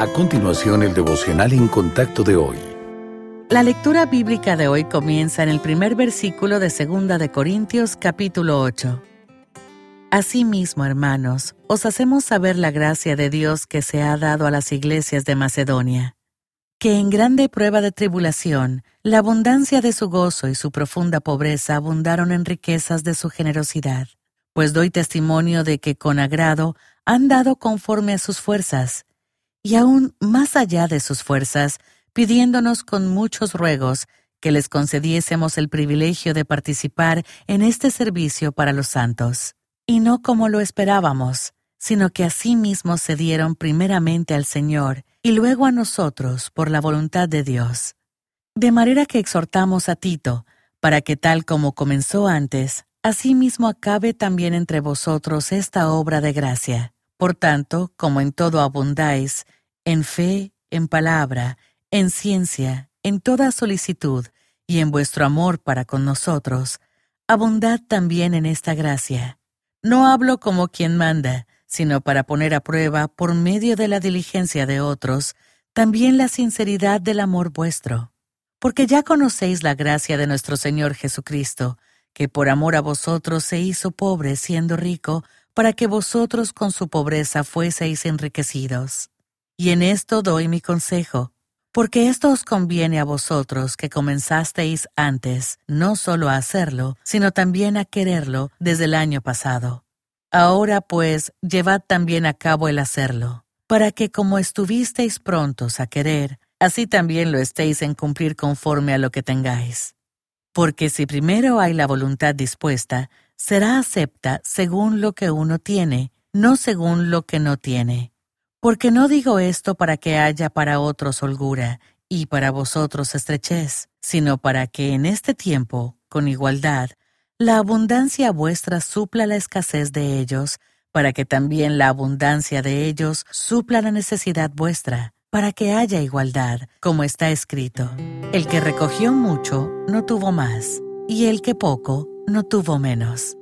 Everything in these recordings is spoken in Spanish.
A continuación, el devocional en contacto de hoy. La lectura bíblica de hoy comienza en el primer versículo de 2 de Corintios capítulo 8. Asimismo, hermanos, os hacemos saber la gracia de Dios que se ha dado a las iglesias de Macedonia, que en grande prueba de tribulación, la abundancia de su gozo y su profunda pobreza abundaron en riquezas de su generosidad. Pues doy testimonio de que con agrado han dado conforme a sus fuerzas, y aún más allá de sus fuerzas, pidiéndonos con muchos ruegos que les concediésemos el privilegio de participar en este servicio para los santos. Y no como lo esperábamos, sino que asimismo se dieron primeramente al Señor y luego a nosotros por la voluntad de Dios. De manera que exhortamos a Tito, para que tal como comenzó antes, asimismo acabe también entre vosotros esta obra de gracia. Por tanto, como en todo abundáis, en fe, en palabra, en ciencia, en toda solicitud, y en vuestro amor para con nosotros, abundad también en esta gracia. No hablo como quien manda, sino para poner a prueba, por medio de la diligencia de otros, también la sinceridad del amor vuestro. Porque ya conocéis la gracia de nuestro Señor Jesucristo, que por amor a vosotros se hizo pobre siendo rico, para que vosotros con su pobreza fueseis enriquecidos. Y en esto doy mi consejo, porque esto os conviene a vosotros que comenzasteis antes, no solo a hacerlo, sino también a quererlo desde el año pasado. Ahora pues llevad también a cabo el hacerlo, para que como estuvisteis prontos a querer, así también lo estéis en cumplir conforme a lo que tengáis. Porque si primero hay la voluntad dispuesta, será acepta según lo que uno tiene, no según lo que no tiene. Porque no digo esto para que haya para otros holgura y para vosotros estrechez, sino para que en este tiempo, con igualdad, la abundancia vuestra supla la escasez de ellos, para que también la abundancia de ellos supla la necesidad vuestra, para que haya igualdad, como está escrito. El que recogió mucho no tuvo más, y el que poco no tuvo menos.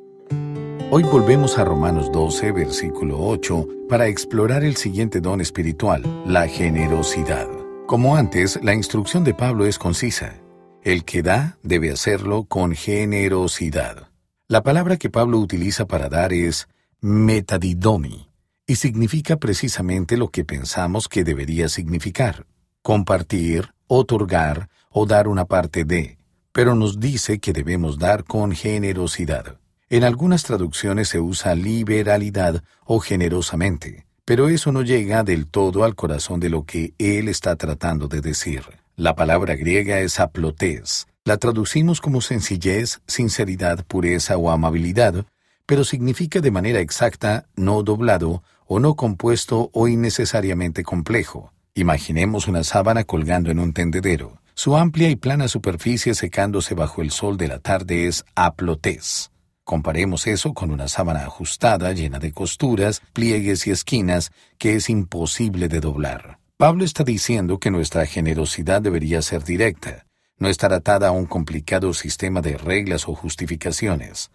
Hoy volvemos a Romanos 12, versículo 8, para explorar el siguiente don espiritual, la generosidad. Como antes, la instrucción de Pablo es concisa. El que da debe hacerlo con generosidad. La palabra que Pablo utiliza para dar es metadidomi, y significa precisamente lo que pensamos que debería significar, compartir, otorgar o dar una parte de, pero nos dice que debemos dar con generosidad. En algunas traducciones se usa liberalidad o generosamente, pero eso no llega del todo al corazón de lo que él está tratando de decir. La palabra griega es aplotes. La traducimos como sencillez, sinceridad, pureza o amabilidad, pero significa de manera exacta no doblado o no compuesto o innecesariamente complejo. Imaginemos una sábana colgando en un tendedero. Su amplia y plana superficie secándose bajo el sol de la tarde es aplotés. Comparemos eso con una sábana ajustada, llena de costuras, pliegues y esquinas, que es imposible de doblar. Pablo está diciendo que nuestra generosidad debería ser directa, no estar atada a un complicado sistema de reglas o justificaciones.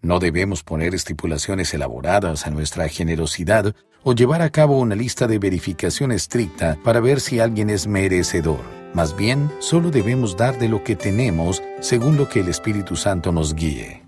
No debemos poner estipulaciones elaboradas a nuestra generosidad o llevar a cabo una lista de verificación estricta para ver si alguien es merecedor. Más bien, solo debemos dar de lo que tenemos según lo que el Espíritu Santo nos guíe.